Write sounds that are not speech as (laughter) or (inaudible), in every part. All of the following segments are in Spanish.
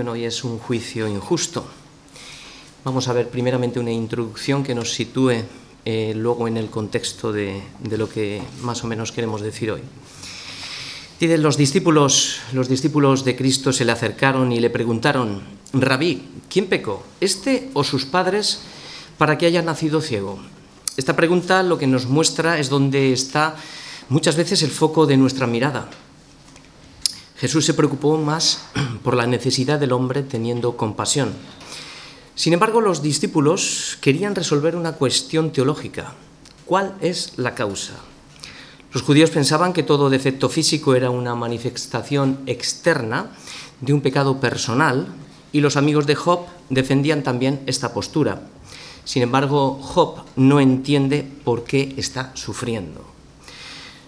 hoy es un juicio injusto. Vamos a ver primeramente una introducción que nos sitúe eh, luego en el contexto de, lo que más o menos queremos decir hoy. Dicen los discípulos, los discípulos de Cristo se le acercaron y le preguntaron, Rabí, ¿quién pecó, este o sus padres, para que haya nacido ciego? Esta pregunta lo que nos muestra es dónde está muchas veces el foco de nuestra mirada. Jesús se preocupó más (clears throat) por la necesidad del hombre teniendo compasión. Sin embargo, los discípulos querían resolver una cuestión teológica. ¿Cuál es la causa? Los judíos pensaban que todo defecto físico era una manifestación externa de un pecado personal y los amigos de Job defendían también esta postura. Sin embargo, Job no entiende por qué está sufriendo.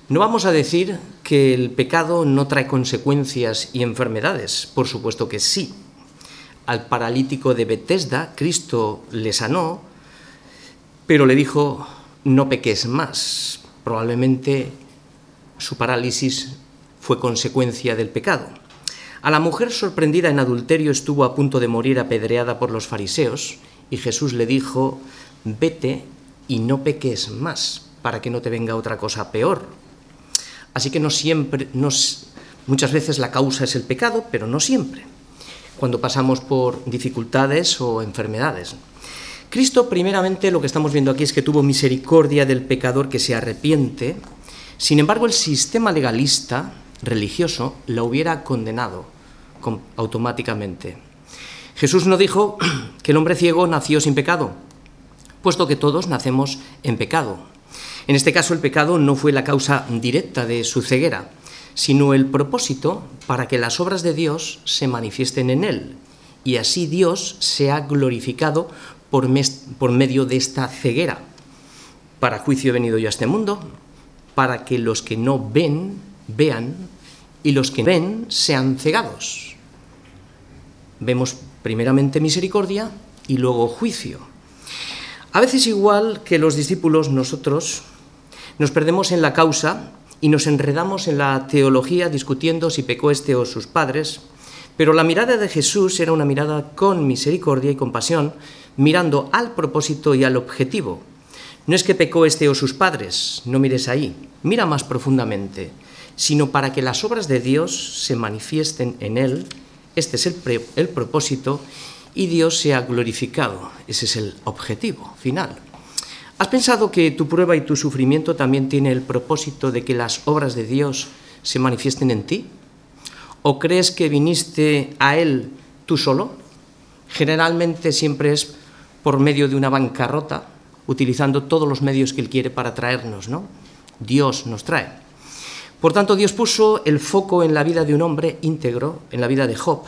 No vamos a decir que el pecado no trae consecuencias y enfermedades, por supuesto que sí. Al paralítico de Bethesda, Cristo le sanó, pero le dijo, no peques más. Probablemente su parálisis fue consecuencia del pecado. A la mujer sorprendida en adulterio estuvo a punto de morir apedreada por los fariseos y Jesús le dijo, vete y no peques más para que no te venga otra cosa peor. Así que no siempre, muchas veces la causa es el pecado, pero no siempre, cuando pasamos por dificultades o enfermedades. Cristo, primeramente, lo que estamos viendo aquí es que tuvo misericordia del pecador que se arrepiente, sin embargo, el sistema legalista religioso la hubiera condenado automáticamente. Jesús no dijo (clears throat) que el hombre ciego nació sin pecado, puesto que todos nacemos en pecado. En este caso el pecado no fue la causa directa de su ceguera, sino el propósito para que las obras de Dios se manifiesten en él y así Dios sea glorificado por, por medio de esta ceguera. Para juicio he venido yo a este mundo, para que los que no ven, vean, y los que ven sean cegados. Vemos primeramente misericordia y luego juicio. A veces igual que los discípulos, nosotros nos perdemos en la causa y nos enredamos en la teología discutiendo si pecó este o sus padres, pero la mirada de Jesús era una mirada con misericordia y compasión, mirando al propósito y al objetivo. No es que pecó este o sus padres, no mires ahí, mira más profundamente, sino para que las obras de Dios se manifiesten en él, este es el, el propósito, y Dios sea glorificado, ese es el objetivo final. ¿Has pensado que tu prueba y tu sufrimiento también tiene el propósito de que las obras de Dios se manifiesten en ti? ¿O crees que viniste a Él tú solo? Generalmente siempre es por medio de una bancarrota, utilizando todos los medios que Él quiere para traernos, ¿no? Dios nos trae. Por tanto, Dios puso el foco en la vida de un hombre íntegro, en la vida de Job,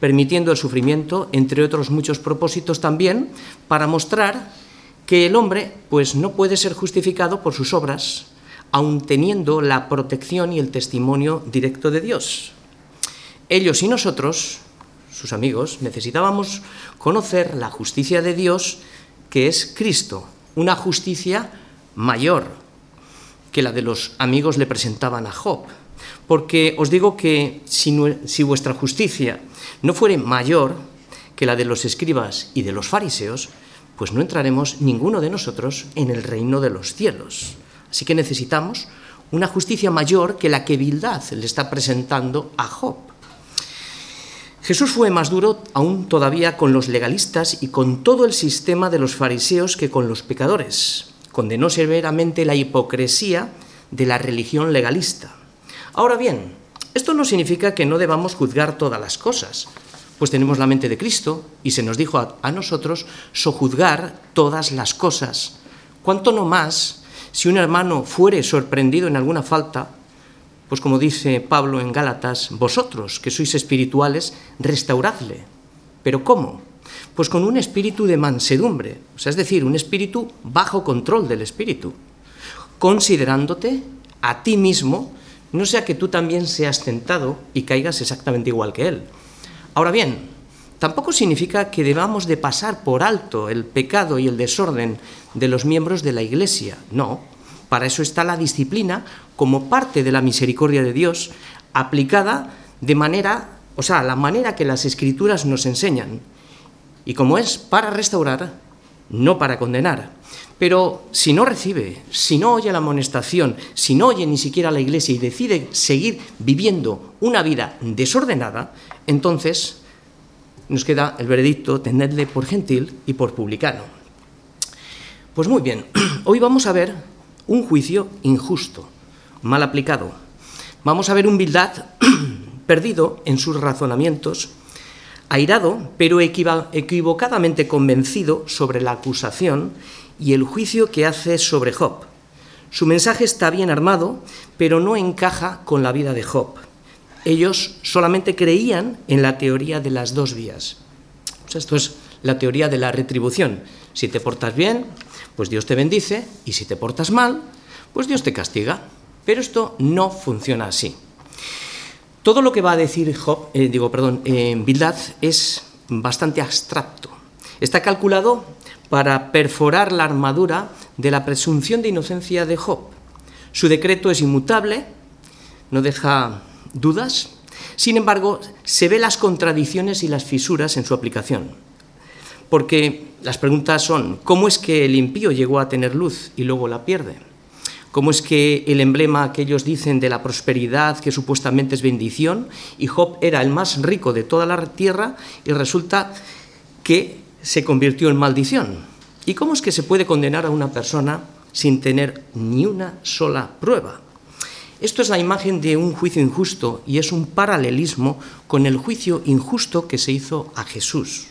permitiendo el sufrimiento, entre otros muchos propósitos también, para mostrar que el hombre pues no puede ser justificado por sus obras, aun teniendo la protección y el testimonio directo de Dios. Ellos y nosotros, sus amigos, necesitábamos conocer la justicia de Dios, que es Cristo, una justicia mayor que la de los amigos le presentaban a Job. Porque os digo que si, si vuestra justicia no fuere mayor que la de los escribas y de los fariseos, pues no entraremos ninguno de nosotros en el reino de los cielos. Así que necesitamos una justicia mayor que la que Bildad le está presentando a Job. Jesús fue más duro aún todavía con los legalistas y con todo el sistema de los fariseos que con los pecadores. Condenó severamente la hipocresía de la religión legalista. Ahora bien, esto no significa que no debamos juzgar todas las cosas pues tenemos la mente de Cristo y se nos dijo a, nosotros sojuzgar todas las cosas. ¿Cuánto no más si un hermano fuere sorprendido en alguna falta? Pues como dice Pablo en Gálatas, vosotros que sois espirituales, restauradle. ¿Pero cómo? Pues con un espíritu de mansedumbre, o sea, es decir, un espíritu bajo control del espíritu, considerándote a ti mismo, no sea que tú también seas tentado y caigas exactamente igual que él. Ahora bien, tampoco significa que debamos de pasar por alto el pecado y el desorden de los miembros de la Iglesia. No, para eso está la disciplina como parte de la misericordia de Dios, aplicada de manera o sea, la manera que las escrituras nos enseñan, y como es para restaurar, no para condenar. Pero si no recibe, si no oye la amonestación, si no oye ni siquiera la iglesia y decide seguir viviendo una vida desordenada, entonces nos queda el veredicto, tenedle por gentil y por publicano. Pues muy bien, (clears throat) hoy vamos a ver un juicio injusto, mal aplicado. Vamos a ver un Bildad (clears throat) perdido en sus razonamientos, airado, pero equivocadamente convencido sobre la acusación y el juicio que hace sobre Job. Su mensaje está bien armado, pero no encaja con la vida de Job. Ellos solamente creían en la teoría de las dos vías. esto es la teoría de la retribución. Si te portas bien, pues Dios te bendice, y si te portas mal, pues Dios te castiga. Pero esto no funciona así. Todo lo que va a decir Job, eh, digo, perdón, eh, Bildad es bastante abstracto. Está calculado para perforar la armadura de la presunción de inocencia de Job. Su decreto es inmutable, no deja dudas, sin embargo, se ve las contradicciones y las fisuras en su aplicación. Porque las preguntas son, ¿cómo es que el impío llegó a tener luz y luego la pierde? ¿Cómo es que el emblema que ellos dicen de la prosperidad, que supuestamente es bendición, y Job era el más rico de toda la tierra, y resulta que se convirtió en maldición. ¿Y cómo es que se puede condenar a una persona sin tener ni una sola prueba? Esto es la imagen de un juicio injusto y es un paralelismo con el juicio injusto que se hizo a Jesús.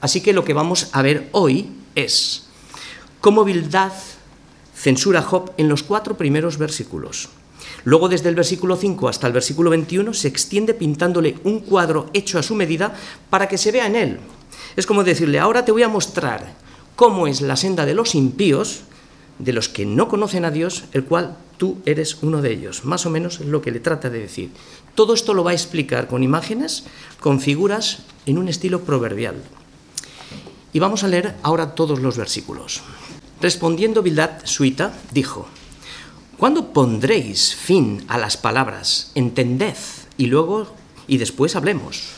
Así que lo que vamos a ver hoy es cómo Bildad censura a Job en los cuatro primeros versículos. Luego, desde el versículo 5 hasta el versículo 21, se extiende pintándole un cuadro hecho a su medida para que se vea en él es como decirle, ahora te voy a mostrar cómo es la senda de los impíos, de los que no conocen a Dios, el cual tú eres uno de ellos. Más o menos es lo que le trata de decir. Todo esto lo va a explicar con imágenes, con figuras, en un estilo proverbial. Y vamos a leer ahora todos los versículos. Respondiendo Bildad Suita, dijo, ¿Cuándo pondréis fin a las palabras? Entended y luego y después hablemos.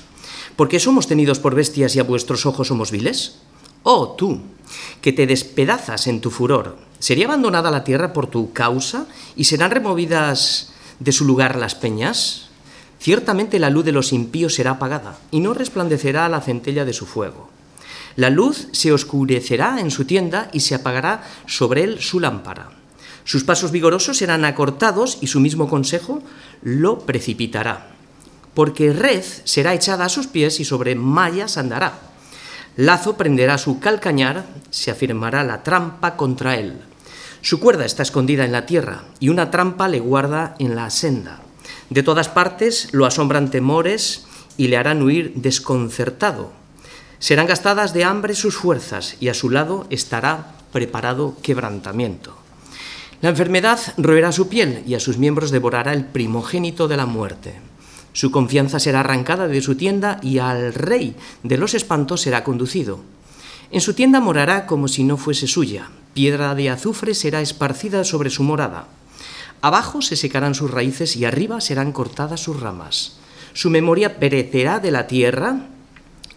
¿Por qué somos tenidos por bestias y a vuestros ojos somos viles? Oh, tú, que te despedazas en tu furor, ¿sería abandonada la tierra por tu causa y serán removidas de su lugar las peñas? Ciertamente la luz de los impíos será apagada y no resplandecerá la centella de su fuego. La luz se oscurecerá en su tienda y se apagará sobre él su lámpara. Sus pasos vigorosos serán acortados y su mismo consejo lo precipitará porque red será echada a sus pies y sobre mallas andará. Lazo prenderá su calcañar, se afirmará la trampa contra él. Su cuerda está escondida en la tierra y una trampa le guarda en la senda. De todas partes lo asombran temores y le harán huir desconcertado. Serán gastadas de hambre sus fuerzas y a su lado estará preparado quebrantamiento. La enfermedad roerá su piel y a sus miembros devorará el primogénito de la muerte. Su confianza será arrancada de su tienda y al rey de los espantos será conducido. En su tienda morará como si no fuese suya. Piedra de azufre será esparcida sobre su morada. Abajo se secarán sus raíces y arriba serán cortadas sus ramas. Su memoria perecerá de la tierra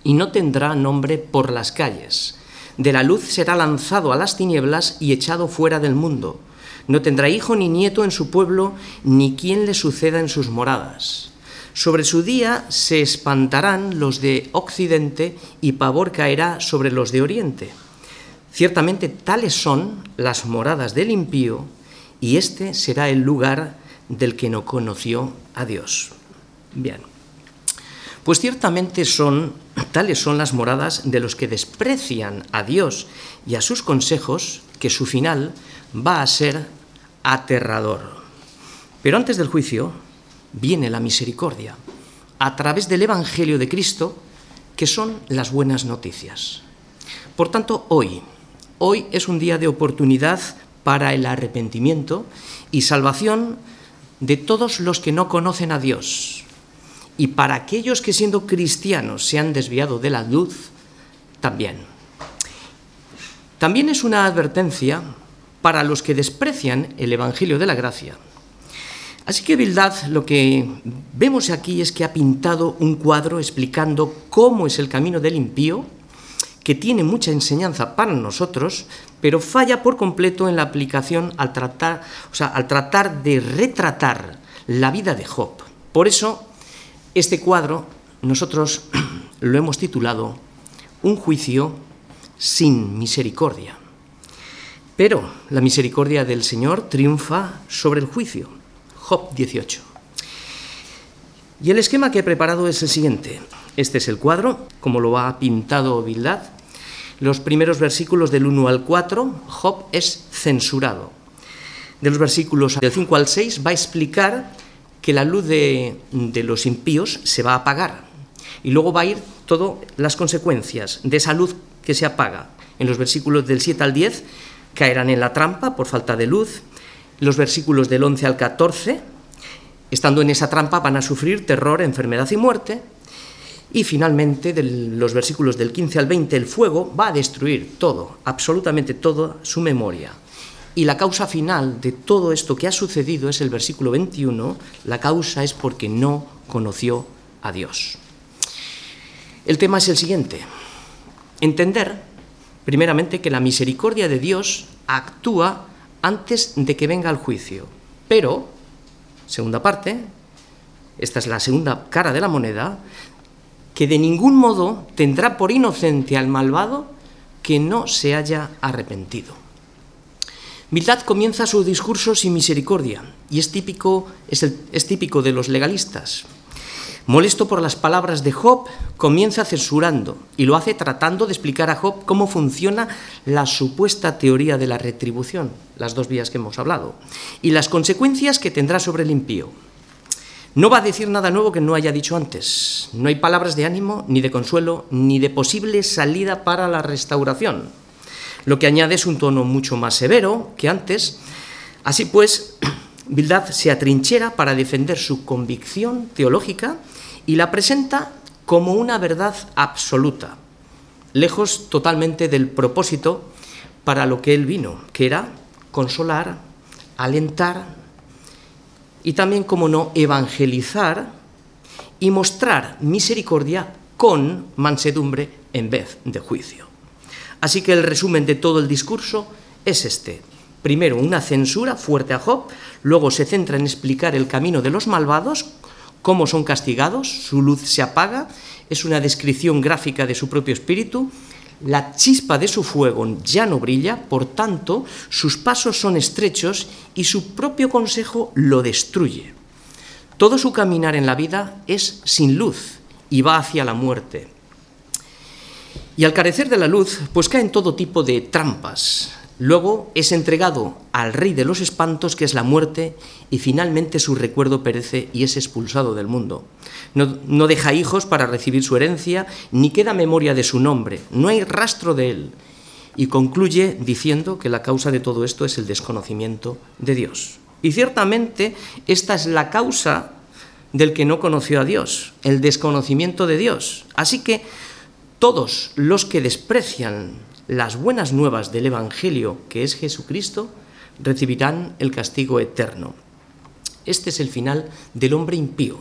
y no tendrá nombre por las calles. De la luz será lanzado a las tinieblas y echado fuera del mundo. No tendrá hijo ni nieto en su pueblo, ni quien le suceda en sus moradas. Sobre su día se espantarán los de Occidente y pavor caerá sobre los de Oriente. Ciertamente tales son las moradas del impío y este será el lugar del que no conoció a Dios. Bien. Pues ciertamente son tales son las moradas de los que desprecian a Dios y a sus consejos, que su final va a ser aterrador. Pero antes del juicio, viene la misericordia a través del Evangelio de Cristo, que son las buenas noticias. Por tanto, hoy, hoy es un día de oportunidad para el arrepentimiento y salvación de todos los que no conocen a Dios y para aquellos que siendo cristianos se han desviado de la luz, también. También es una advertencia para los que desprecian el Evangelio de la Gracia Así que Bildad lo que vemos aquí es que ha pintado un cuadro explicando cómo es el camino del impío, que tiene mucha enseñanza para nosotros, pero falla por completo en la aplicación al tratar, o sea, al tratar de retratar la vida de Job. Por eso, este cuadro nosotros (clears throat) lo hemos titulado Un juicio sin misericordia. Pero la misericordia del Señor triunfa sobre el juicio. Job 18. Y el esquema que he preparado es el siguiente. Este es el cuadro, como lo ha pintado Bildad. Los primeros versículos del 1 al 4, Job es censurado. De los versículos del 5 al 6 va a explicar que la luz de, los impíos se va a apagar. Y luego va a ir todas las consecuencias de esa luz que se apaga. En los versículos del 7 al 10 caerán en la trampa por falta de luz. Los versículos del 11 al 14, estando en esa trampa, van a sufrir terror, enfermedad y muerte. Y finalmente, de los versículos del 15 al 20, el fuego va a destruir todo, absolutamente todo, su memoria. Y la causa final de todo esto que ha sucedido es el versículo 21, la causa es porque no conoció a Dios. El tema es el siguiente, entender primeramente que la misericordia de Dios actúa antes de que venga el juicio, pero, segunda parte, esta es la segunda cara de la moneda, que de ningún modo tendrá por inocente al malvado que no se haya arrepentido. Mildad comienza su discurso sin misericordia y es típico, es, es típico de los legalistas. Molesto por las palabras de Job, comienza censurando y lo hace tratando de explicar a Job cómo funciona la supuesta teoría de la retribución, las dos vías que hemos hablado, y las consecuencias que tendrá sobre el impío. No va a decir nada nuevo que no haya dicho antes. No hay palabras de ánimo, ni de consuelo, ni de posible salida para la restauración. Lo que añade es un tono mucho más severo que antes. Así pues, (clears throat) Bildad se atrinchera para defender su convicción teológica y la presenta como una verdad absoluta, lejos totalmente del propósito para lo que él vino, que era consolar, alentar y también, como no, evangelizar y mostrar misericordia con mansedumbre en vez de juicio. Así que el resumen de todo el discurso es este. Primero, una censura fuerte a Job, luego se centra en explicar el camino de los malvados, cómo son castigados, su luz se apaga, es una descripción gráfica de su propio espíritu, la chispa de su fuego ya no brilla, por tanto, sus pasos son estrechos y su propio consejo lo destruye. Todo su caminar en la vida es sin luz y va hacia la muerte. Y al carecer de la luz, pues caen todo tipo de trampas, Luego es entregado al rey de los espantos, que es la muerte, y finalmente su recuerdo perece y es expulsado del mundo. No, deja hijos para recibir su herencia, ni queda memoria de su nombre, no hay rastro de él. Y concluye diciendo que la causa de todo esto es el desconocimiento de Dios. Y ciertamente esta es la causa del que no conoció a Dios, el desconocimiento de Dios. Así que todos los que desprecian las buenas nuevas del Evangelio, que es Jesucristo, recibirán el castigo eterno. Este es el final del hombre impío.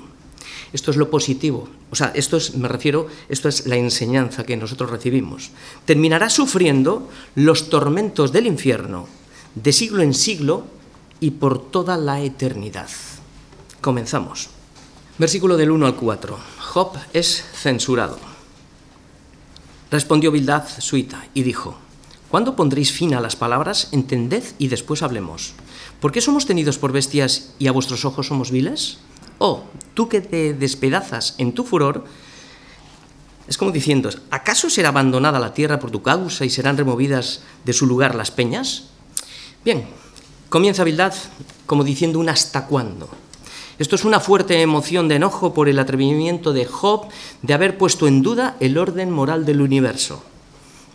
Esto es lo positivo. O sea, esto es, me refiero, esto es la enseñanza que nosotros recibimos. Terminará sufriendo los tormentos del infierno de siglo en siglo y por toda la eternidad. Comenzamos. Versículo del 1 al 4. Job es censurado. Respondió Bildad suita y dijo, ¿Cuándo pondréis fin a las palabras? Entended y después hablemos. ¿Por qué somos tenidos por bestias y a vuestros ojos somos viles? Oh, tú que te despedazas en tu furor, es como diciendo, ¿acaso será abandonada la tierra por tu causa y serán removidas de su lugar las peñas? Bien, comienza Bildad como diciendo un hasta cuándo. Esto es una fuerte emoción de enojo por el atrevimiento de Job de haber puesto en duda el orden moral del universo.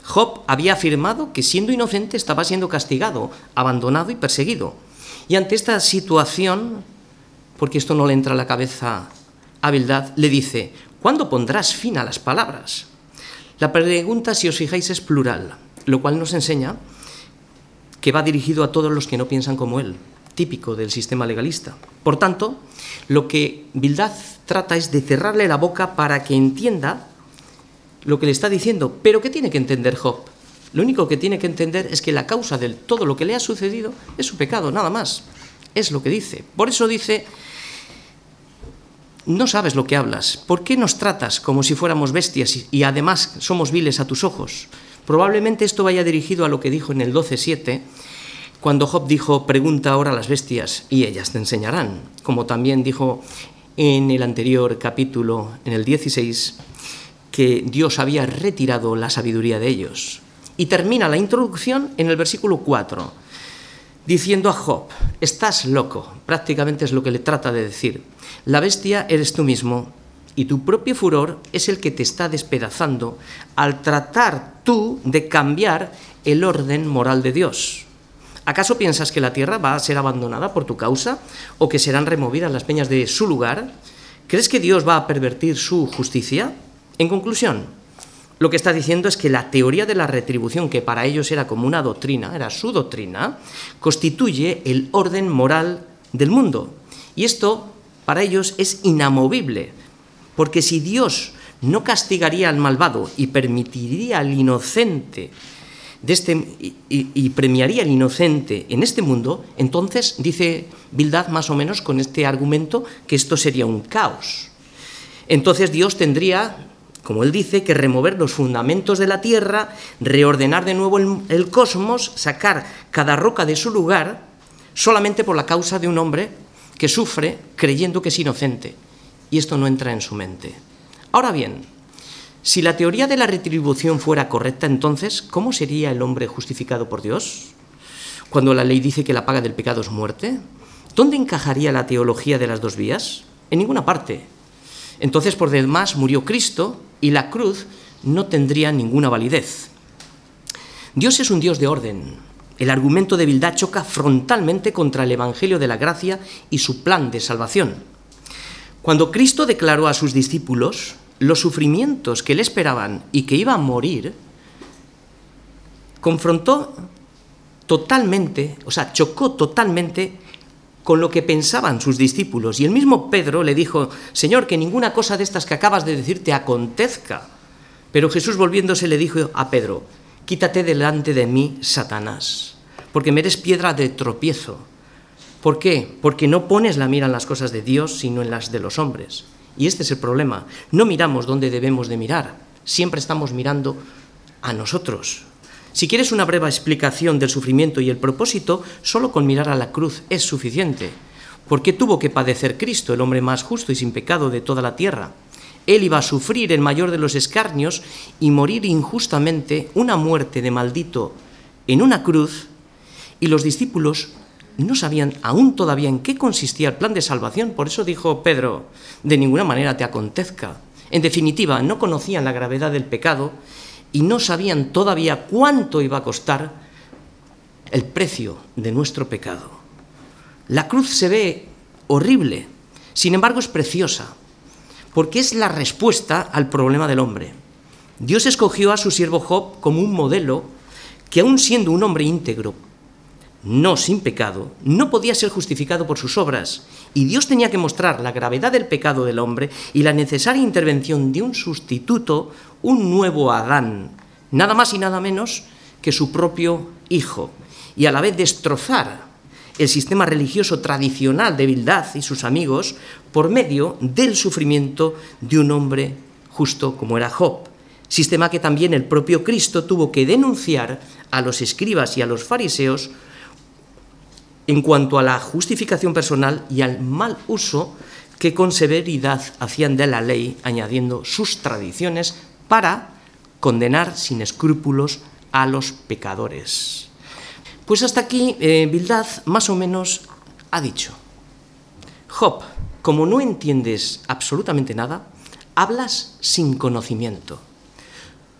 Job había afirmado que siendo inocente estaba siendo castigado, abandonado y perseguido. Y ante esta situación, porque esto no le entra a la cabeza a Bildad, le dice, ¿cuándo pondrás fin a las palabras? La pregunta, si os fijáis, es plural, lo cual nos enseña que va dirigido a todos los que no piensan como él, típico del sistema legalista. Por tanto, lo que Bildad trata es de cerrarle la boca para que entienda lo que le está diciendo. Pero ¿qué tiene que entender Job? Lo único que tiene que entender es que la causa de todo lo que le ha sucedido es su pecado, nada más. Es lo que dice. Por eso dice, no sabes lo que hablas. ¿Por qué nos tratas como si fuéramos bestias y, además somos viles a tus ojos? Probablemente esto vaya dirigido a lo que dijo en el 12.7, cuando Job dijo, pregunta ahora a las bestias y ellas te enseñarán, como también dijo en el anterior capítulo, en el 16, que Dios había retirado la sabiduría de ellos. Y termina la introducción en el versículo 4, diciendo a Job, estás loco, prácticamente es lo que le trata de decir, la bestia eres tú mismo y tu propio furor es el que te está despedazando al tratar tú de cambiar el orden moral de Dios. ¿Acaso piensas que la tierra va a ser abandonada por tu causa o que serán removidas las peñas de su lugar? ¿Crees que Dios va a pervertir su justicia? En conclusión, lo que está diciendo es que la teoría de la retribución, que para ellos era como una doctrina, era su doctrina, constituye el orden moral del mundo. Y esto para ellos es inamovible, porque si Dios no castigaría al malvado y permitiría al inocente de este, y, premiaría al inocente en este mundo, entonces dice Bildad más o menos con este argumento que esto sería un caos. Entonces Dios tendría, como él dice, que remover los fundamentos de la tierra, reordenar de nuevo el, el cosmos, sacar cada roca de su lugar, solamente por la causa de un hombre que sufre creyendo que es inocente. Y esto no entra en su mente. Ahora bien, si la teoría de la retribución fuera correcta, entonces, ¿cómo sería el hombre justificado por Dios? Cuando la ley dice que la paga del pecado es muerte, ¿dónde encajaría la teología de las dos vías? En ninguna parte. Entonces, por demás, murió Cristo y la cruz no tendría ninguna validez. Dios es un Dios de orden, el argumento de Bildad choca frontalmente contra el Evangelio de la Gracia y su plan de salvación. Cuando Cristo declaró a sus discípulos los sufrimientos que le esperaban y que iba a morir, confrontó totalmente, o sea, chocó totalmente con lo que pensaban sus discípulos. Y el mismo Pedro le dijo, Señor, que ninguna cosa de estas que acabas de decir te acontezca. Pero Jesús volviéndose le dijo a Pedro, Quítate delante de mí, Satanás, porque me eres piedra de tropiezo. ¿Por qué? Porque no pones la mira en las cosas de Dios, sino en las de los hombres. Y este es el problema. No miramos donde debemos de mirar. Siempre estamos mirando a nosotros. Si quieres una breve explicación del sufrimiento y el propósito, solo con mirar a la cruz es suficiente. ¿Por qué tuvo que padecer Cristo, el hombre más justo y sin pecado de toda la tierra? Él iba a sufrir el mayor de los escarnios y morir injustamente una muerte de maldito en una cruz, y los discípulos no sabían aún todavía en qué consistía el plan de salvación. Por eso dijo Pedro, de ninguna manera te acontezca. En definitiva, no conocían la gravedad del pecado y no sabían todavía cuánto iba a costar el precio de nuestro pecado. La cruz se ve horrible, sin embargo es preciosa porque es la respuesta al problema del hombre. Dios escogió a su siervo Job como un modelo que aun siendo un hombre íntegro, no sin pecado, no podía ser justificado por sus obras, y Dios tenía que mostrar la gravedad del pecado del hombre y la necesaria intervención de un sustituto, un nuevo Adán, nada más y nada menos que su propio Hijo, y a la vez destrozar el sistema religioso tradicional de Bildad y sus amigos por medio del sufrimiento de un hombre justo como era Job. Sistema que también el propio Cristo tuvo que denunciar a los escribas y a los fariseos en cuanto a la justificación personal y al mal uso que con severidad hacían de la ley, añadiendo sus tradiciones para condenar sin escrúpulos a los pecadores. Pues hasta aquí eh, Bildad más o menos ha dicho, Job, como no entiendes absolutamente nada, hablas sin conocimiento.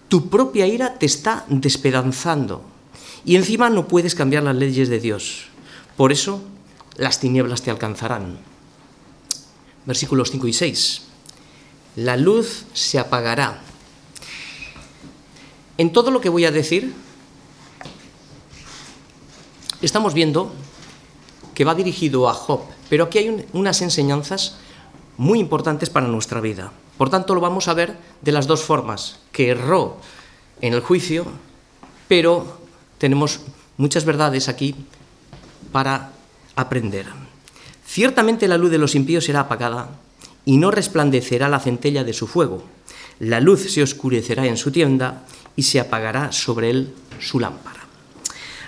Tu propia ira te está despedanzando y encima no puedes cambiar las leyes de Dios. Por eso las tinieblas te alcanzarán. Versículos 5 y 6. La luz se apagará. En todo lo que voy a decir, estamos viendo que va dirigido a Job, pero aquí hay unas enseñanzas muy importantes para nuestra vida. Por tanto, lo vamos a ver de las dos formas, que erró en el juicio, pero tenemos muchas verdades aquí para aprender. Ciertamente la luz de los impíos será apagada y no resplandecerá la centella de su fuego. La luz se oscurecerá en su tienda y se apagará sobre él su lámpara.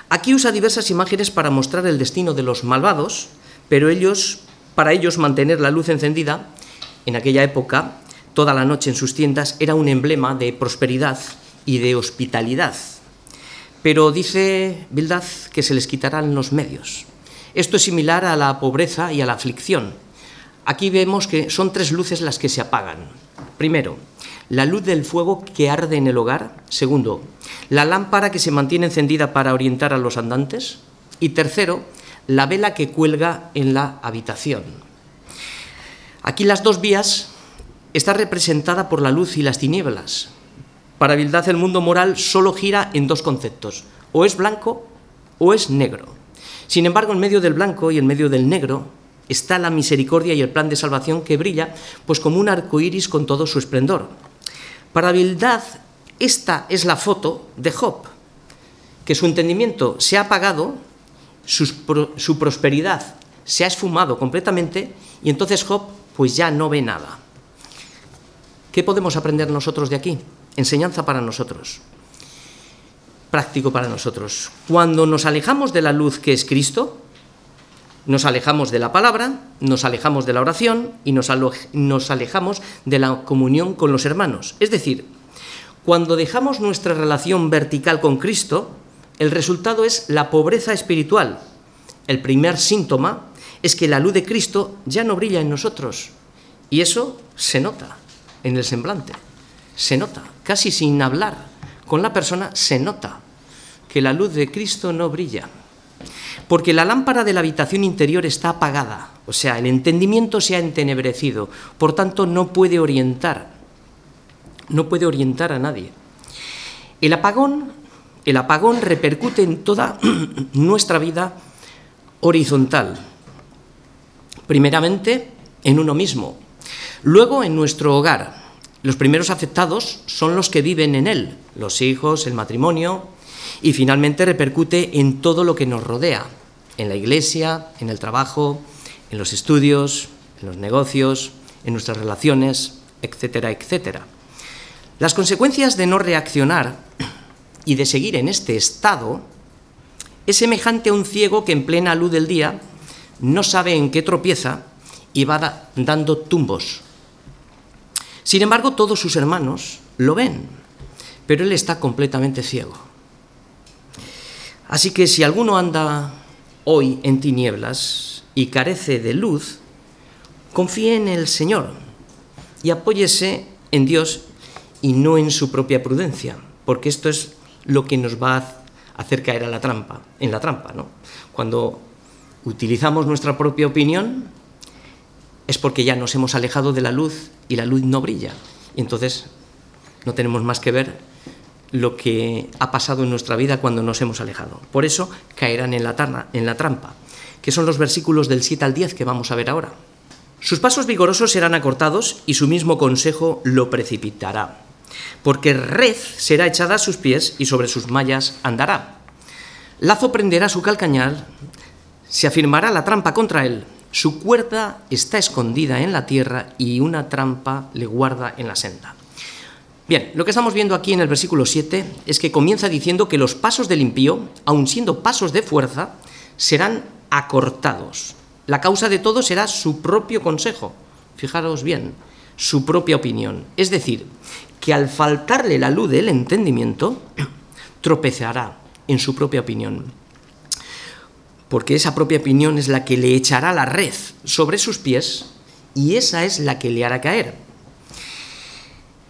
Aquí usa diversas imágenes para mostrar el destino de los malvados, pero ellos, para ellos mantener la luz encendida, en aquella época, toda la noche en sus tiendas, era un emblema de prosperidad y de hospitalidad. Pero dice Bildad que se les quitarán los medios. Esto es similar a la pobreza y a la aflicción. Aquí vemos que son tres luces las que se apagan. Primero, la luz del fuego que arde en el hogar. Segundo, la lámpara que se mantiene encendida para orientar a los andantes. Y tercero, la vela que cuelga en la habitación. Aquí las dos vías está representada por la luz y las tinieblas. Para Bildad el mundo moral solo gira en dos conceptos, o es blanco o es negro. Sin embargo, en medio del blanco y en medio del negro está la misericordia y el plan de salvación que brilla pues como un arco iris con todo su esplendor. Para Bildad, esta es la foto de Job, que su entendimiento se ha apagado, su, prosperidad se ha esfumado completamente y entonces Job pues ya no ve nada. ¿Qué podemos aprender nosotros de aquí? Enseñanza para nosotros, práctico para nosotros. Cuando nos alejamos de la luz que es Cristo, nos alejamos de la palabra, nos alejamos de la oración y nos, alejamos de la comunión con los hermanos. Es decir, cuando dejamos nuestra relación vertical con Cristo, el resultado es la pobreza espiritual. El primer síntoma es que la luz de Cristo ya no brilla en nosotros. Y eso se nota en el semblante. Se nota, casi sin hablar. Con la persona se nota que la luz de Cristo no brilla porque la lámpara de la habitación interior está apagada, o sea, el entendimiento se ha entenebrecido, por tanto no puede orientar, no puede orientar a nadie. El apagón, el apagón repercute en toda (clears throat) nuestra vida horizontal. Primeramente en uno mismo, luego en nuestro hogar. Los primeros afectados son los que viven en él, los hijos, el matrimonio, y finalmente repercute en todo lo que nos rodea, en la iglesia, en el trabajo, en los estudios, en los negocios, en nuestras relaciones, etcétera, etcétera. Las consecuencias de no reaccionar y de seguir en este estado es semejante a un ciego que en plena luz del día no sabe en qué tropieza y va dando tumbos. Sin embargo, todos sus hermanos lo ven, pero él está completamente ciego. Así que si alguno anda hoy en tinieblas y carece de luz, confíe en el Señor y apóyese en Dios y no en su propia prudencia, porque esto es lo que nos va a hacer caer a la trampa, en la trampa, ¿no? Cuando utilizamos nuestra propia opinión es porque ya nos hemos alejado de la luz y la luz no brilla. Y entonces no tenemos más que ver lo que ha pasado en nuestra vida cuando nos hemos alejado. Por eso caerán en la, en la trampa, que son los versículos del 7 al 10 que vamos a ver ahora. Sus pasos vigorosos serán acortados y su mismo consejo lo precipitará, porque red será echada a sus pies y sobre sus mallas andará. Lazo prenderá su calcañal, se afirmará la trampa contra él, su cuerda está escondida en la tierra y una trampa le guarda en la senda. Bien, lo que estamos viendo aquí en el versículo 7 es que comienza diciendo que los pasos del impío, aun siendo pasos de fuerza, serán acortados. La causa de todo será su propio consejo. Fijaros bien, su propia opinión. Es decir, que al faltarle la luz del entendimiento, (clears throat) tropezará en su propia opinión. Porque esa propia opinión es la que le echará la red sobre sus pies y esa es la que le hará caer.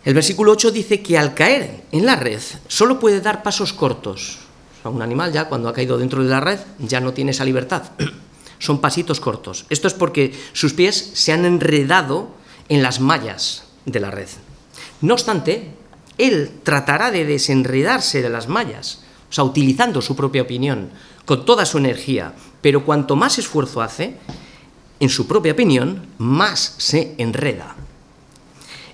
El versículo 8 dice que al caer en la red solo puede dar pasos cortos. un animal ya cuando ha caído dentro de la red ya no tiene esa libertad. (clears throat) Son pasitos cortos. Esto es porque sus pies se han enredado en las mallas de la red. No obstante, él tratará de desenredarse de las mallas o sea, utilizando su propia opinión, con toda su energía, pero cuanto más esfuerzo hace, en su propia opinión, más se enreda.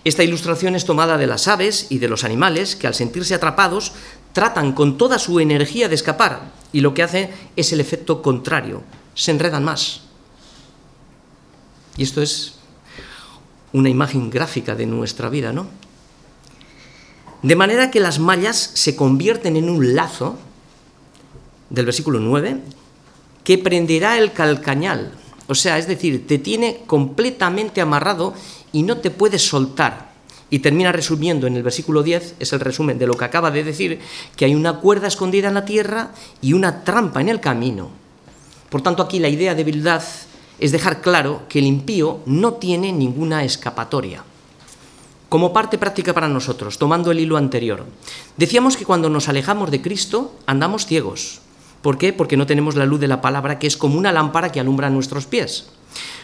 Esta ilustración es tomada de las aves y de los animales que al sentirse atrapados tratan con toda su energía de escapar y lo que hace es el efecto contrario, se enredan más. Y esto es una imagen gráfica de nuestra vida, ¿no? De manera que las mallas se convierten en un lazo, del versículo 9, que prenderá el calcañal. O sea, es decir, te tiene completamente amarrado y no te puedes soltar. Y termina resumiendo en el versículo 10, es el resumen de lo que acaba de decir, que hay una cuerda escondida en la tierra y una trampa en el camino. Por tanto, aquí la idea de Bildad es dejar claro que el impío no tiene ninguna escapatoria. Como parte práctica para nosotros, tomando el hilo anterior, decíamos que cuando nos alejamos de Cristo andamos ciegos. ¿Por qué? Porque no tenemos la luz de la palabra que es como una lámpara que alumbra nuestros pies.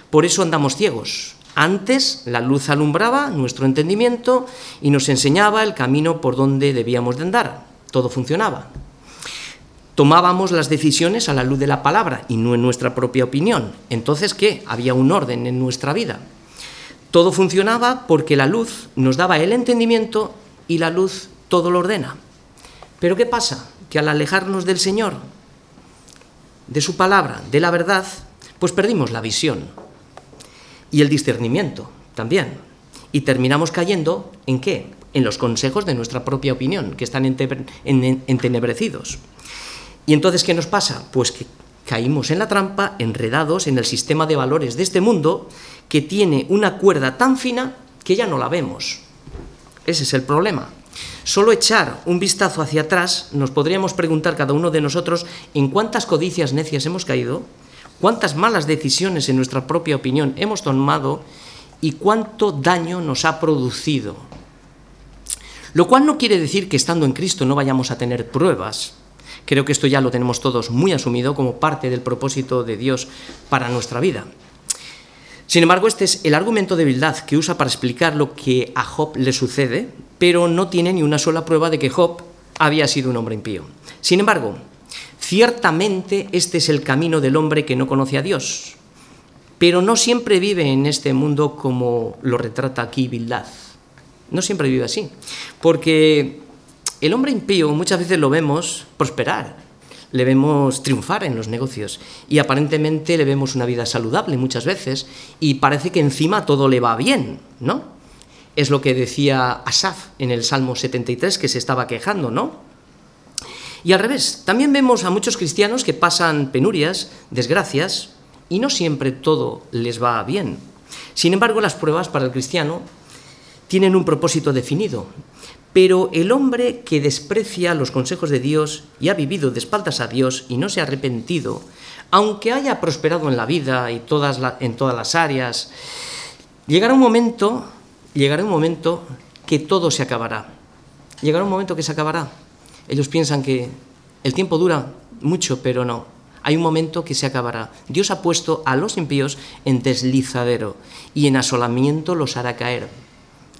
Por eso andamos ciegos. Antes la luz alumbraba nuestro entendimiento y nos enseñaba el camino por donde debíamos de andar. Todo funcionaba. Tomábamos las decisiones a la luz de la palabra y no en nuestra propia opinión. Entonces, ¿qué? Había un orden en nuestra vida. Todo funcionaba porque la luz nos daba el entendimiento y la luz todo lo ordena. Pero ¿qué pasa? Que al alejarnos del Señor, de su palabra, de la verdad, pues perdimos la visión y el discernimiento también. Y terminamos cayendo en qué? En los consejos de nuestra propia opinión, que están entenebrecidos. ¿Y entonces qué nos pasa? Pues que caímos en la trampa, enredados en el sistema de valores de este mundo, que tiene una cuerda tan fina que ya no la vemos. Ese es el problema. Solo echar un vistazo hacia atrás nos podríamos preguntar cada uno de nosotros en cuántas codicias necias hemos caído, cuántas malas decisiones en nuestra propia opinión hemos tomado y cuánto daño nos ha producido. Lo cual no quiere decir que estando en Cristo no vayamos a tener pruebas, Creo que esto ya lo tenemos todos muy asumido como parte del propósito de Dios para nuestra vida. Sin embargo, este es el argumento de Bildad que usa para explicar lo que a Job le sucede, pero no tiene ni una sola prueba de que Job había sido un hombre impío. Sin embargo, ciertamente este es el camino del hombre que no conoce a Dios, pero no siempre vive en este mundo como lo retrata aquí Bildad. No siempre vive así, porque el hombre impío muchas veces lo vemos prosperar, le vemos triunfar en los negocios y aparentemente le vemos una vida saludable muchas veces y parece que encima todo le va bien, ¿no? Es lo que decía Asaf en el Salmo 73 que se estaba quejando, ¿no? Y al revés, también vemos a muchos cristianos que pasan penurias, desgracias, y no siempre todo les va bien. Sin embargo, las pruebas para el cristiano tienen un propósito definido, pero el hombre que desprecia los consejos de Dios y ha vivido de espaldas a Dios y no se ha arrepentido, aunque haya prosperado en la vida y todas en todas las áreas, llegará un momento, llegará un momento que todo se acabará. Llegará un momento que se acabará. Ellos piensan que el tiempo dura mucho, pero no. Hay un momento que se acabará. Dios ha puesto a los impíos en deslizadero y en asolamiento los hará caer.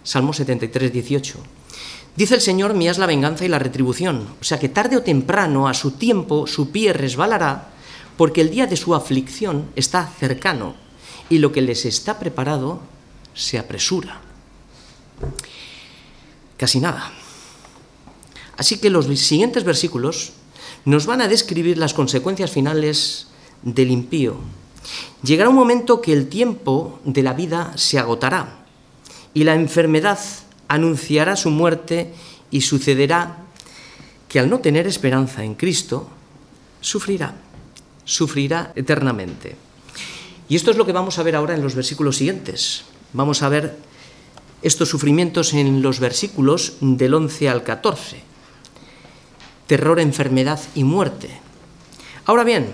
Salmo 73, 18. Dice el Señor, mía es la venganza y la retribución. O sea que tarde o temprano, a su tiempo, su pie resbalará, porque el día de su aflicción está cercano y lo que les está preparado se apresura. Casi nada. Así que los siguientes versículos nos van a describir las consecuencias finales del impío. Llegará un momento que el tiempo de la vida se agotará y la enfermedad anunciará su muerte y sucederá que al no tener esperanza en Cristo, sufrirá, sufrirá eternamente. Y esto es lo que vamos a ver ahora en los versículos siguientes. Vamos a ver estos sufrimientos en los versículos del 11 al 14. Terror, enfermedad y muerte. Ahora bien,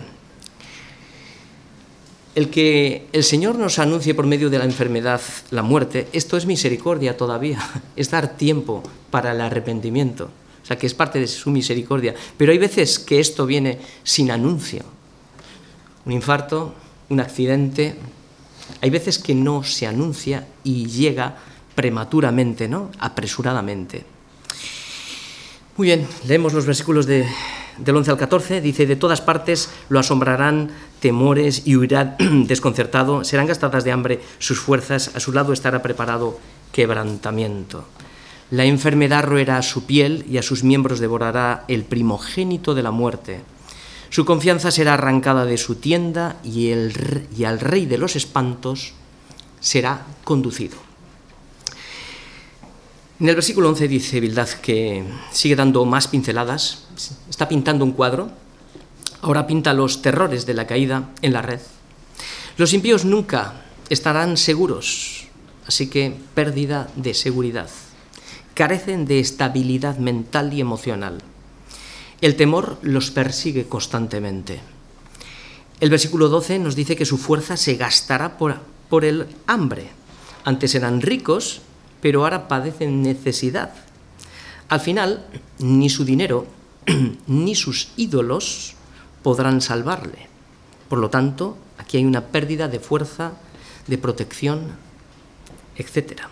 el que el Señor nos anuncie por medio de la enfermedad la muerte, esto es misericordia todavía, (laughs) es dar tiempo para el arrepentimiento, o sea que es parte de su misericordia. Pero hay veces que esto viene sin anuncio, un infarto, un accidente, hay veces que no se anuncia y llega prematuramente, ¿no? apresuradamente. Muy bien, leemos los versículos de, del 11 al 14, dice, de todas partes lo asombrarán temores y huirá (clears throat) desconcertado, serán gastadas de hambre sus fuerzas, a su lado estará preparado quebrantamiento. La enfermedad roerá su piel y a sus miembros devorará el primogénito de la muerte. Su confianza será arrancada de su tienda y, el, y al rey de los espantos será conducido. En el versículo 11 dice Bildad que sigue dando más pinceladas, está pintando un cuadro, ahora pinta los terrores de la caída en la red. Los impíos nunca estarán seguros, así que pérdida de seguridad. Carecen de estabilidad mental y emocional. El temor los persigue constantemente. El versículo 12 nos dice que su fuerza se gastará por, por el hambre. Antes eran ricos pero ahora padecen necesidad. Al final, ni su dinero (clears throat) ni sus ídolos podrán salvarle. Por lo tanto, aquí hay una pérdida de fuerza, de protección, etc.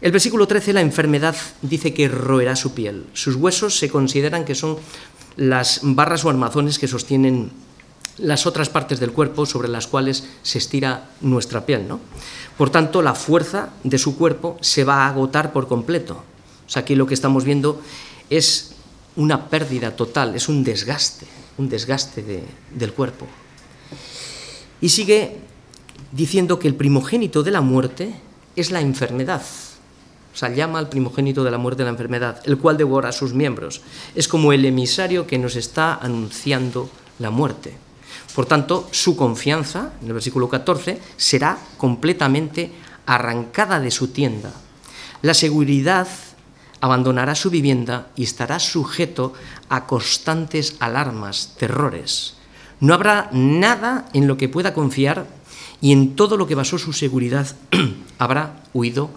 El versículo 13, la enfermedad dice que roerá su piel. Sus huesos se consideran que son las barras o armazones que sostienen las otras partes del cuerpo sobre las cuales se estira nuestra piel. ¿no? Por tanto, la fuerza de su cuerpo se va a agotar por completo. Aquí lo que estamos viendo es una pérdida total, es un desgaste, un desgaste del cuerpo. Y sigue diciendo que el primogénito de la muerte es la enfermedad. O sea, llama al primogénito de la muerte la enfermedad, el cual devora a sus miembros. Es como el emisario que nos está anunciando la muerte. Por tanto, su confianza, en el versículo 14, será completamente arrancada de su tienda. La seguridad abandonará su vivienda y estará sujeto a constantes alarmas, terrores. No habrá nada en lo que pueda confiar y en todo lo que basó su seguridad (clears throat) habrá huido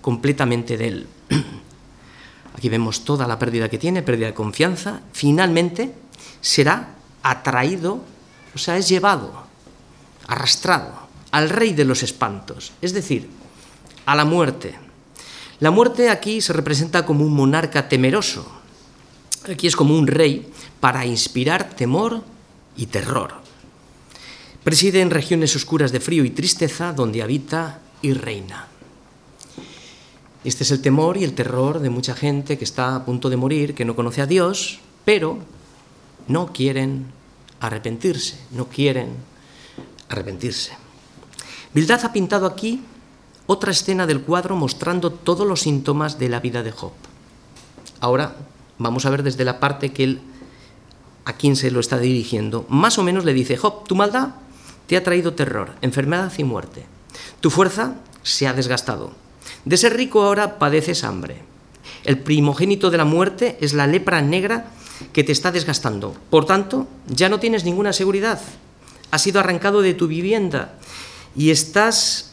completamente de él. (clears throat) Aquí vemos toda la pérdida que tiene, pérdida de confianza. Finalmente será atraído o sea, es llevado, arrastrado al rey de los espantos, es decir, a la muerte. La muerte aquí se representa como un monarca temeroso. Aquí es como un rey para inspirar temor y terror. Preside en regiones oscuras de frío y tristeza donde habita y reina. Este es el temor y el terror de mucha gente que está a punto de morir, que no conoce a Dios, pero no quieren arrepentirse, no quieren arrepentirse. Bildad ha pintado aquí otra escena del cuadro mostrando todos los síntomas de la vida de Job. Ahora vamos a ver desde la parte que él a quien se lo está dirigiendo. Más o menos le dice, Job, tu maldad te ha traído terror, enfermedad y muerte. Tu fuerza se ha desgastado. De ser rico ahora padeces hambre. El primogénito de la muerte es la lepra negra que te está desgastando. Por tanto, ya no tienes ninguna seguridad. Has sido arrancado de tu vivienda y estás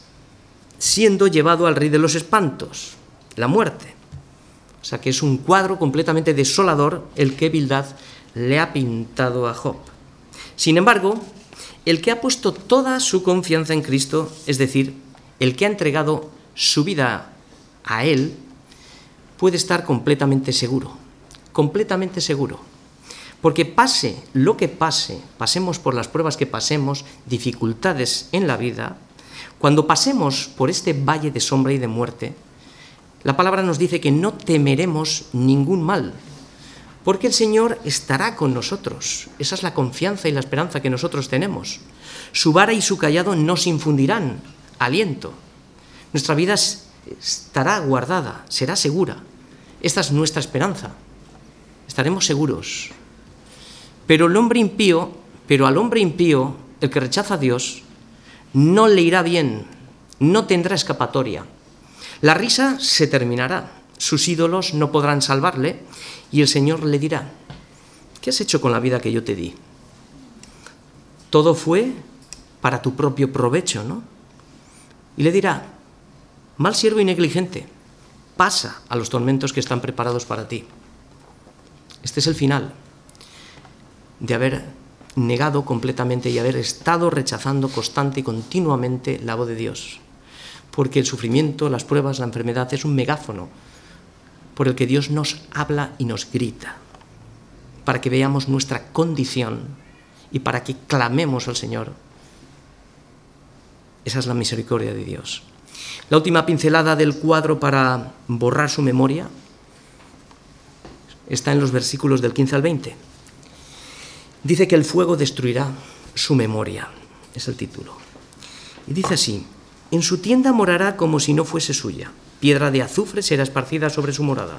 siendo llevado al rey de los espantos, la muerte. O sea que es un cuadro completamente desolador el que Bildad le ha pintado a Job. Sin embargo, el que ha puesto toda su confianza en Cristo, es decir, el que ha entregado su vida a Él, puede estar completamente seguro completamente seguro. Porque pase lo que pase, pasemos por las pruebas que pasemos, dificultades en la vida, cuando pasemos por este valle de sombra y de muerte, la palabra nos dice que no temeremos ningún mal, porque el Señor estará con nosotros. Esa es la confianza y la esperanza que nosotros tenemos. Su vara y su callado nos infundirán aliento. Nuestra vida estará guardada, será segura. Esta es nuestra esperanza estaremos seguros. Pero el hombre impío, pero al hombre impío, el que rechaza a Dios, no le irá bien, no tendrá escapatoria. La risa se terminará, sus ídolos no podrán salvarle y el Señor le dirá, ¿qué has hecho con la vida que yo te di? Todo fue para tu propio provecho, ¿no? Y le dirá, mal siervo y negligente, pasa a los tormentos que están preparados para ti. Este es el final de haber negado completamente y haber estado rechazando constante y continuamente la voz de Dios. Porque el sufrimiento, las pruebas, la enfermedad es un megáfono por el que Dios nos habla y nos grita. para que veamos nuestra condición y para que clamemos al Señor. Esa es la misericordia de Dios. La última pincelada del cuadro para borrar su memoria está en los versículos del 15 al 20. Dice que el fuego destruirá su memoria, es el título. Y dice así, en su tienda morará como si no fuese suya. Piedra de azufre será esparcida sobre su morada.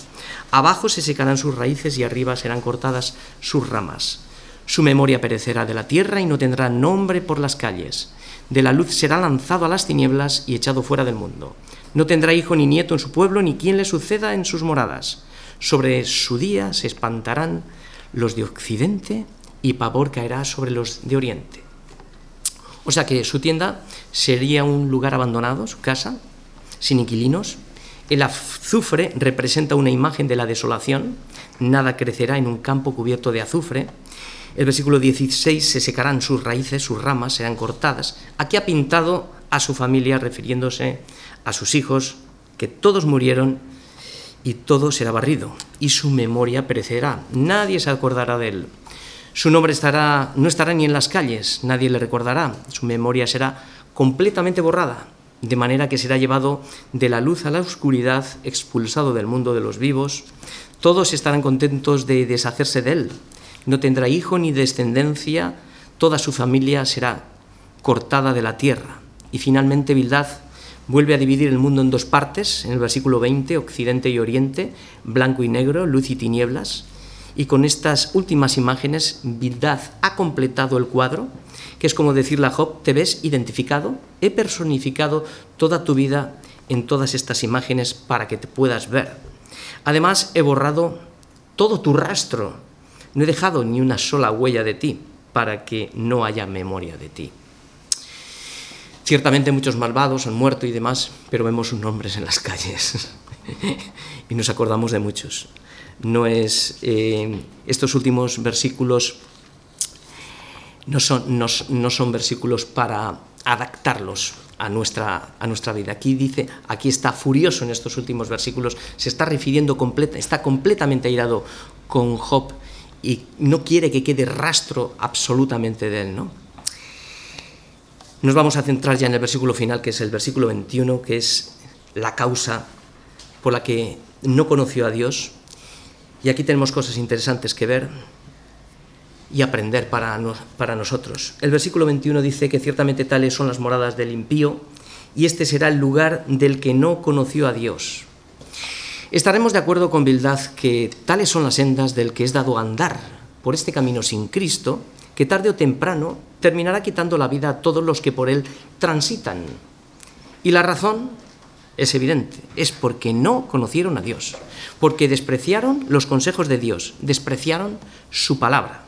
Abajo se secarán sus raíces y arriba serán cortadas sus ramas. Su memoria perecerá de la tierra y no tendrá nombre por las calles. De la luz será lanzado a las tinieblas y echado fuera del mundo. No tendrá hijo ni nieto en su pueblo, ni quien le suceda en sus moradas. Sobre su día se espantarán los de occidente y pavor caerá sobre los de oriente. O sea que su tienda sería un lugar abandonado, su casa, sin inquilinos. El azufre representa una imagen de la desolación. Nada crecerá en un campo cubierto de azufre. El versículo 16, se secarán sus raíces, sus ramas serán cortadas. Aquí ha pintado a su familia refiriéndose a sus hijos, que todos murieron y todo será barrido, y su memoria perecerá. Nadie se acordará de él. Su nombre estará, no estará ni en las calles, nadie le recordará. Su memoria será completamente borrada, de manera que será llevado de la luz a la oscuridad, expulsado del mundo de los vivos. Todos estarán contentos de deshacerse de él. No tendrá hijo ni descendencia, toda su familia será cortada de la tierra. Y finalmente Bildad vuelve a dividir el mundo en dos partes, en el versículo 20, occidente y oriente, blanco y negro, luz y tinieblas. Y con estas últimas imágenes, Bildad ha completado el cuadro, que es como decirle a Job, te ves identificado, he personificado toda tu vida en todas estas imágenes para que te puedas ver. Además, he borrado todo tu rastro, no he dejado ni una sola huella de ti para que no haya memoria de ti. Ciertamente muchos malvados han muerto y demás, pero vemos sus nombres en las calles (laughs) y nos acordamos de muchos no es eh, estos últimos versículos no son, no, son versículos para adaptarlos a nuestra, a nuestra vida. Aquí dice, aquí está furioso en estos últimos versículos, se está refiriendo completa, está completamente airado con Job y no quiere que quede rastro absolutamente de él, ¿no? Nos vamos a centrar ya en el versículo final, que es el versículo 21, que es la causa por la que no conoció a Dios, y aquí tenemos cosas interesantes que ver y aprender para, para nosotros. El versículo 21 dice que ciertamente tales son las moradas del impío y este será el lugar del que no conoció a Dios. Estaremos de acuerdo con Bildad que tales son las sendas del que es dado andar por este camino sin Cristo, que tarde o temprano terminará quitando la vida a todos los que por él transitan. Y la razón es evidente, es porque no conocieron a Dios, porque despreciaron los consejos de Dios, despreciaron su palabra.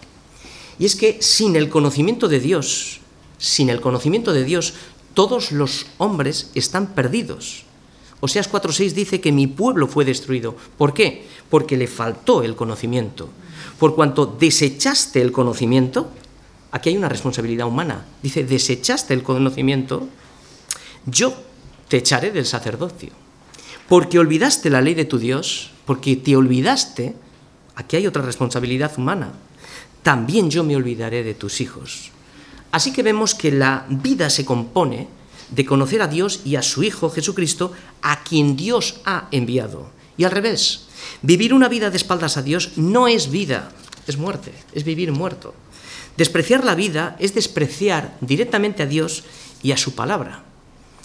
Y es que sin el conocimiento de Dios, sin el conocimiento de Dios, todos los hombres están perdidos. Oseas 4:6 dice que mi pueblo fue destruido. ¿Por qué? Porque le faltó el conocimiento. Por cuanto desechaste el conocimiento, aquí hay una responsabilidad humana. Dice, desechaste el conocimiento, yo te echaré del sacerdocio. Porque olvidaste la ley de tu Dios, porque te olvidaste, aquí hay otra responsabilidad humana, también yo me olvidaré de tus hijos. Así que vemos que la vida se compone de conocer a Dios y a su Hijo Jesucristo, a quien Dios ha enviado. Y al revés, vivir una vida de espaldas a Dios no es vida, es muerte, es vivir muerto. Despreciar la vida es despreciar directamente a Dios y a su palabra.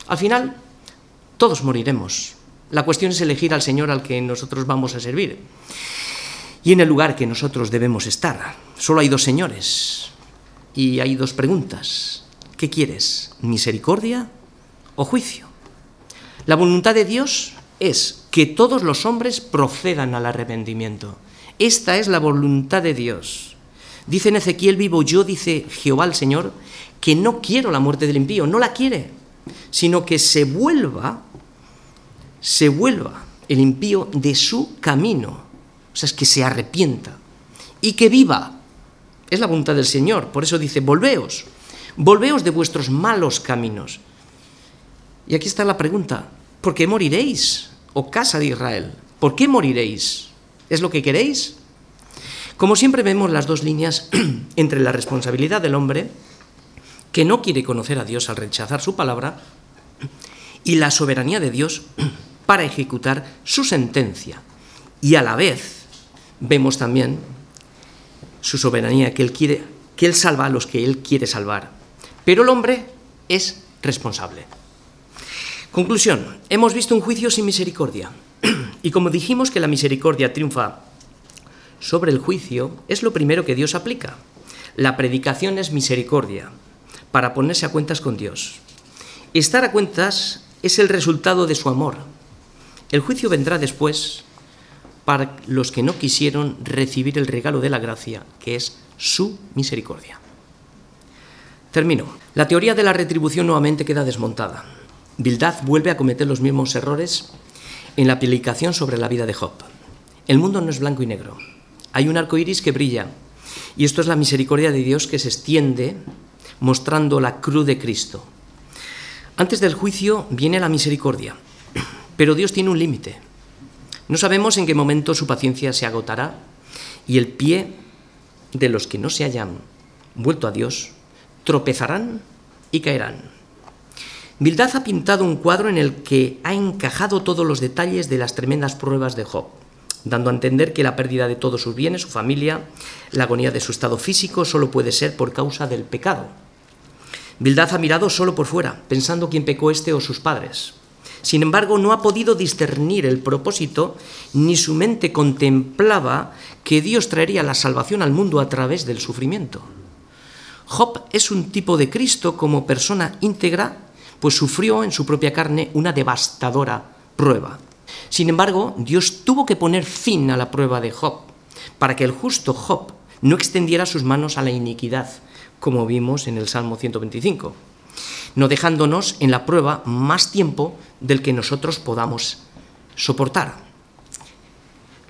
Al final, todos moriremos. La cuestión es elegir al Señor al que nosotros vamos a servir y en el lugar que nosotros debemos estar. Solo hay dos señores y hay dos preguntas. ¿Qué quieres? ¿Misericordia o juicio? La voluntad de Dios es que todos los hombres procedan al arrepentimiento. Esta es la voluntad de Dios. Dice en Ezequiel vivo yo, dice Jehová el Señor, que no quiero la muerte del impío, no la quiere, sino que se vuelva se vuelva el impío de su camino, o sea, es que se arrepienta y que viva. Es la voluntad del Señor, por eso dice, volveos, volveos de vuestros malos caminos. Y aquí está la pregunta, ¿por qué moriréis, oh casa de Israel? ¿Por qué moriréis? ¿Es lo que queréis? Como siempre vemos las dos líneas (clears throat) entre la responsabilidad del hombre, que no quiere conocer a Dios al rechazar su palabra, y la soberanía de Dios (clears throat) para ejecutar su sentencia. Y a la vez vemos también su soberanía, que él quiere, que él salva a los que él quiere salvar. Pero el hombre es responsable. Conclusión, hemos visto un juicio sin misericordia. (clears throat) Y como dijimos que la misericordia triunfa sobre el juicio, es lo primero que Dios aplica. La predicación es misericordia, para ponerse a cuentas con Dios. Estar a cuentas es el resultado de su amor. El juicio vendrá después para los que no quisieron recibir el regalo de la gracia, que es su misericordia. Termino. La teoría de la retribución nuevamente queda desmontada. Bildad vuelve a cometer los mismos errores en la aplicación sobre la vida de Job. El mundo no es blanco y negro. Hay un arco iris que brilla, y esto es la misericordia de Dios que se extiende mostrando la cruz de Cristo. Antes del juicio viene la misericordia, pero Dios tiene un límite. No sabemos en qué momento su paciencia se agotará y el pie de los que no se hayan vuelto a Dios tropezarán y caerán. Bildad ha pintado un cuadro en el que ha encajado todos los detalles de las tremendas pruebas de Job, dando a entender que la pérdida de todos sus bienes, su familia, la agonía de su estado físico solo puede ser por causa del pecado. Bildad ha mirado solo por fuera, pensando quién pecó este o sus padres. Sin embargo, no ha podido discernir el propósito, ni su mente contemplaba que Dios traería la salvación al mundo a través del sufrimiento. Job es un tipo de Cristo como persona íntegra, pues sufrió en su propia carne una devastadora prueba. Sin embargo, Dios tuvo que poner fin a la prueba de Job, para que el justo Job no extendiera sus manos a la iniquidad, como vimos en el Salmo 125 no dejándonos en la prueba más tiempo del que nosotros podamos soportar.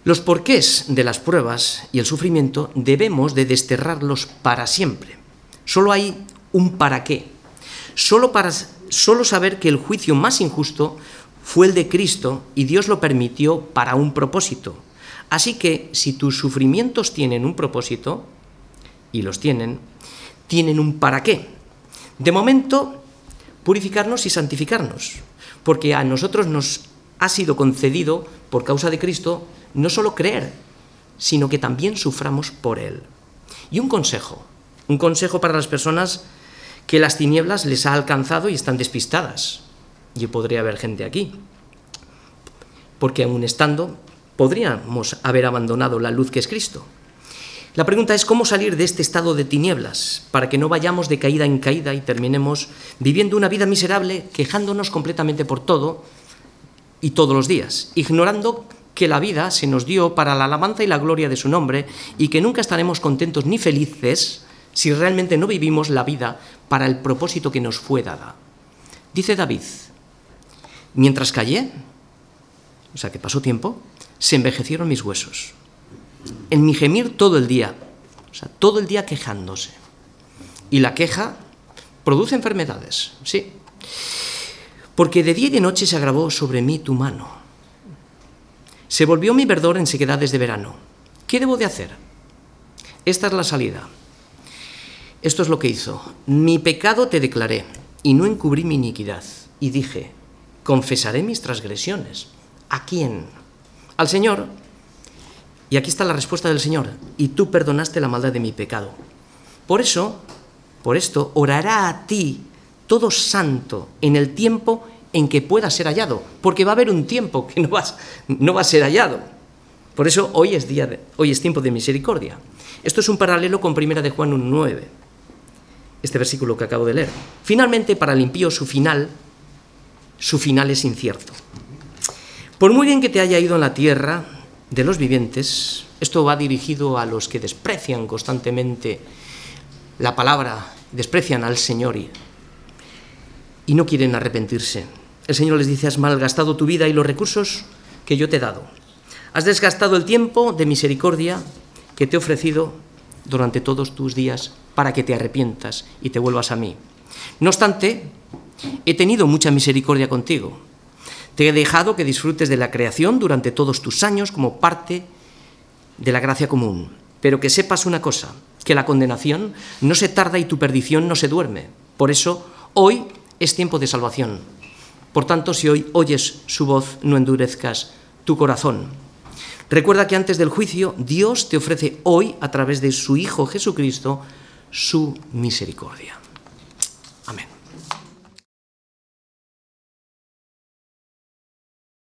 Los porqués de las pruebas y el sufrimiento debemos de desterrarlos para siempre. Solo hay un para qué. Solo, para, solo saber que el juicio más injusto fue el de Cristo y Dios lo permitió para un propósito. Así que si tus sufrimientos tienen un propósito, y los tienen, tienen un para qué. De momento, purificarnos y santificarnos, porque a nosotros nos ha sido concedido, por causa de Cristo, no solo creer, sino que también suframos por Él. Y un consejo, un consejo para las personas que las tinieblas les ha alcanzado y están despistadas. Yo podría haber gente aquí, porque aún estando, podríamos haber abandonado la luz que es Cristo. La pregunta es cómo salir de este estado de tinieblas para que no vayamos de caída en caída y terminemos viviendo una vida miserable, quejándonos completamente por todo y todos los días, ignorando que la vida se nos dio para la alabanza y la gloria de su nombre y que nunca estaremos contentos ni felices si realmente no vivimos la vida para el propósito que nos fue dada. Dice David, mientras callé, o sea que pasó tiempo, se envejecieron mis huesos en mi gemir todo el día, o sea, todo el día quejándose. Y la queja produce enfermedades, sí. Porque de día y de noche se agravó sobre mí tu mano. Se volvió mi verdor en sequedades de verano. ¿Qué debo de hacer? Esta es la salida. Esto es lo que hizo. Mi pecado te declaré y no encubrí mi iniquidad. Y dije, confesaré mis transgresiones. ¿A quién? Al Señor, y aquí está la respuesta del Señor, y tú perdonaste la maldad de mi pecado. Por eso, por esto, orará a ti todo santo en el tiempo en que pueda ser hallado, porque va a haber un tiempo que no, vas, no va a ser hallado. Por eso hoy es, día de, hoy es tiempo de misericordia. Esto es un paralelo con Primera de Juan 1.9, este versículo que acabo de leer. Finalmente, para el impío, su final, su final es incierto. Por muy bien que te haya ido en la tierra, de los vivientes, esto va dirigido a los que desprecian constantemente la palabra, desprecian al Señor y, no quieren arrepentirse. El Señor les dice, has malgastado tu vida y los recursos que yo te he dado. Has desgastado el tiempo de misericordia que te he ofrecido durante todos tus días para que te arrepientas y te vuelvas a mí. No obstante, he tenido mucha misericordia contigo te he dejado que disfrutes de la creación durante todos tus años como parte de la gracia común. pero que sepas una cosa, que la condenación no se tarda y tu perdición no se duerme. Por eso, hoy es tiempo de salvación. Por tanto, si hoy oyes su voz, no endurezcas tu corazón. Recuerda que antes del juicio, Dios te ofrece hoy, a través de su Hijo Jesucristo, su misericordia.